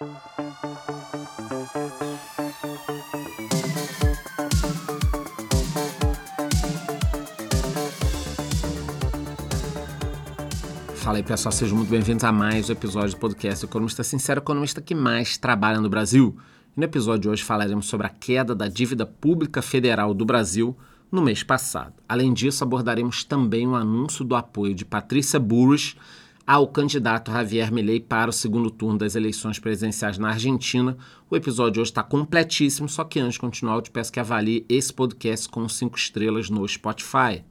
Fala aí pessoal, sejam muito bem-vindos a mais um episódio do podcast Economista Sincero, economista que mais trabalha no Brasil. E no episódio de hoje falaremos sobre a queda da dívida pública federal do Brasil no mês passado. Além disso, abordaremos também o anúncio do apoio de Patrícia Burris ao candidato Javier Milei para o segundo turno das eleições presidenciais na Argentina. O episódio hoje está completíssimo, só que antes de continuar, eu te peço que avalie esse podcast com cinco estrelas no Spotify.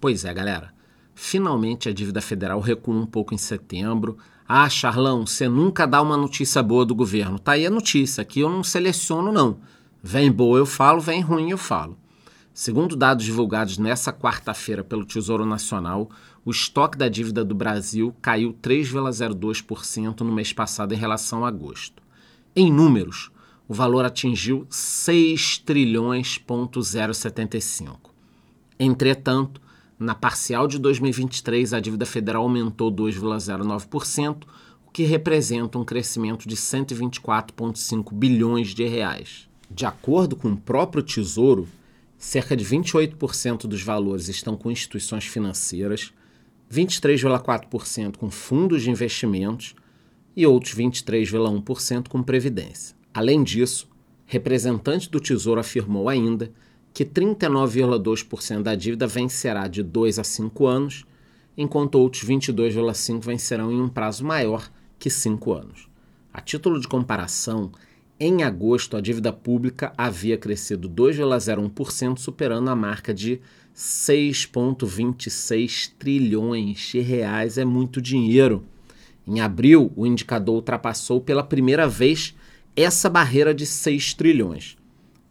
Pois é, galera. Finalmente a dívida federal recuou um pouco em setembro. Ah, Charlão, você nunca dá uma notícia boa do governo. Tá aí a notícia, aqui eu não seleciono, não. Vem boa eu falo, vem ruim eu falo. Segundo dados divulgados nessa quarta-feira pelo Tesouro Nacional, o estoque da dívida do Brasil caiu 3,02% no mês passado em relação a agosto. Em números, o valor atingiu 6 trilhões,075. Entretanto, na parcial de 2023, a dívida federal aumentou 2,09%, o que representa um crescimento de 124,5 bilhões de reais. De acordo com o próprio Tesouro, cerca de 28% dos valores estão com instituições financeiras, 23,4% com fundos de investimentos e outros 23,1% com previdência. Além disso, representante do Tesouro afirmou ainda que 39,2% da dívida vencerá de 2 a 5 anos, enquanto outros 22,5% vencerão em um prazo maior que 5 anos. A título de comparação, em agosto a dívida pública havia crescido 2,01%, superando a marca de 6,26 trilhões de reais. É muito dinheiro. Em abril, o indicador ultrapassou pela primeira vez essa barreira de 6 trilhões.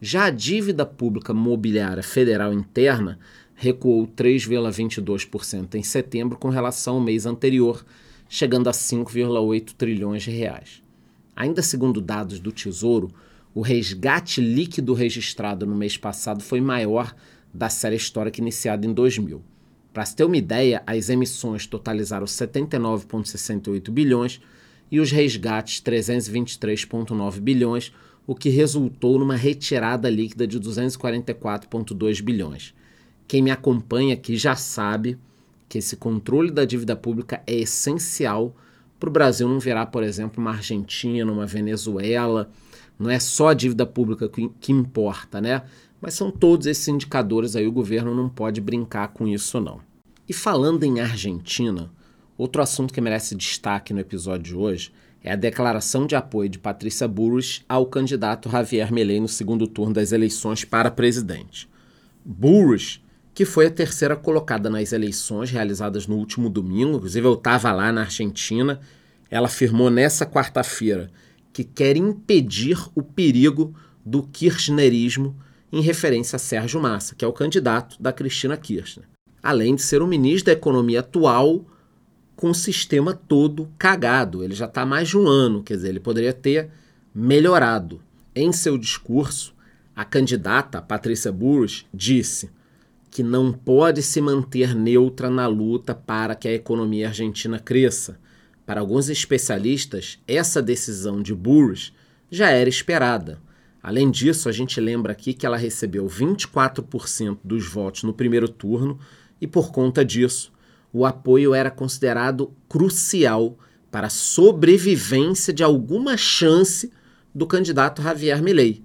Já a dívida pública mobiliária federal interna recuou 3,22% em setembro com relação ao mês anterior, chegando a 5,8 trilhões de reais. Ainda segundo dados do Tesouro, o resgate líquido registrado no mês passado foi maior da série histórica iniciada em 2000. Para se ter uma ideia, as emissões totalizaram 79,68 bilhões e os resgates 323,9 bilhões, o que resultou numa retirada líquida de 244,2 bilhões. Quem me acompanha aqui já sabe que esse controle da dívida pública é essencial para o Brasil não virar, por exemplo, uma Argentina, uma Venezuela. Não é só a dívida pública que, que importa, né? Mas são todos esses indicadores aí, o governo não pode brincar com isso, não. E falando em Argentina, outro assunto que merece destaque no episódio de hoje é a declaração de apoio de Patrícia Burris ao candidato Javier Milei no segundo turno das eleições para presidente. Burris, que foi a terceira colocada nas eleições realizadas no último domingo, inclusive eu estava lá na Argentina, ela afirmou nessa quarta-feira que quer impedir o perigo do kirchnerismo em referência a Sérgio Massa, que é o candidato da Cristina Kirchner. Além de ser o ministro da Economia atual com o sistema todo cagado. Ele já está mais de um ano, quer dizer, ele poderia ter melhorado. Em seu discurso, a candidata Patrícia Burris disse que não pode se manter neutra na luta para que a economia argentina cresça. Para alguns especialistas, essa decisão de Burris já era esperada. Além disso, a gente lembra aqui que ela recebeu 24% dos votos no primeiro turno e, por conta disso, o apoio era considerado crucial para a sobrevivência de alguma chance do candidato Javier Milei.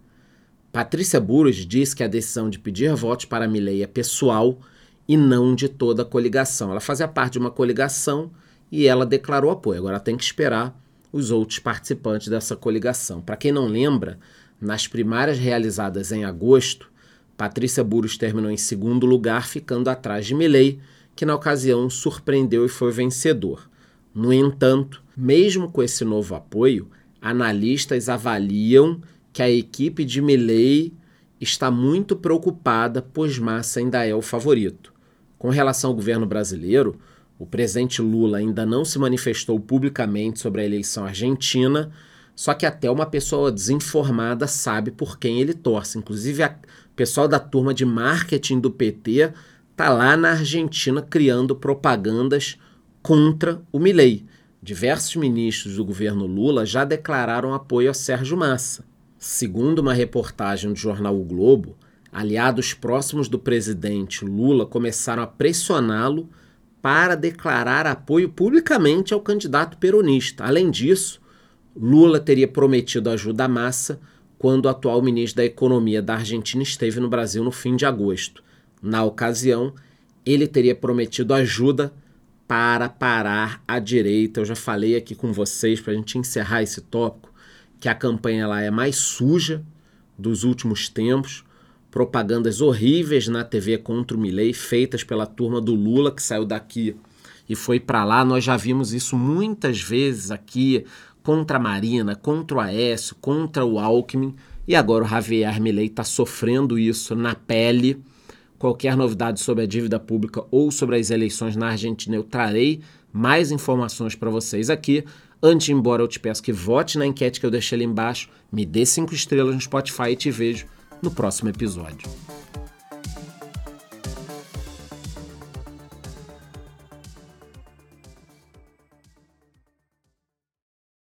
Patrícia Burros diz que a decisão de pedir votos para Milei é pessoal e não de toda a coligação. Ela fazia parte de uma coligação e ela declarou apoio. Agora tem que esperar os outros participantes dessa coligação. Para quem não lembra, nas primárias realizadas em agosto, Patrícia Burros terminou em segundo lugar, ficando atrás de Milei, que na ocasião surpreendeu e foi vencedor. No entanto, mesmo com esse novo apoio, analistas avaliam que a equipe de Milley está muito preocupada, pois Massa ainda é o favorito. Com relação ao governo brasileiro, o presidente Lula ainda não se manifestou publicamente sobre a eleição argentina, só que até uma pessoa desinformada sabe por quem ele torce. Inclusive, o pessoal da turma de marketing do PT está lá na Argentina criando propagandas contra o Milley, diversos ministros do governo Lula já declararam apoio a Sérgio Massa. Segundo uma reportagem do jornal O Globo, aliados próximos do presidente Lula começaram a pressioná-lo para declarar apoio publicamente ao candidato peronista. Além disso, Lula teria prometido ajuda à massa quando o atual ministro da Economia da Argentina esteve no Brasil no fim de agosto. Na ocasião, ele teria prometido ajuda para parar a direita. Eu já falei aqui com vocês, para a gente encerrar esse tópico, que a campanha lá é mais suja dos últimos tempos. Propagandas horríveis na TV contra o Milley, feitas pela turma do Lula, que saiu daqui e foi para lá. Nós já vimos isso muitas vezes aqui, contra a Marina, contra o Aécio, contra o Alckmin. E agora o Javier Milei está sofrendo isso na pele. Qualquer novidade sobre a dívida pública ou sobre as eleições na Argentina, eu trarei mais informações para vocês aqui. Antes de embora, eu te peço que vote na enquete que eu deixei ali embaixo, me dê cinco estrelas no Spotify e te vejo no próximo episódio.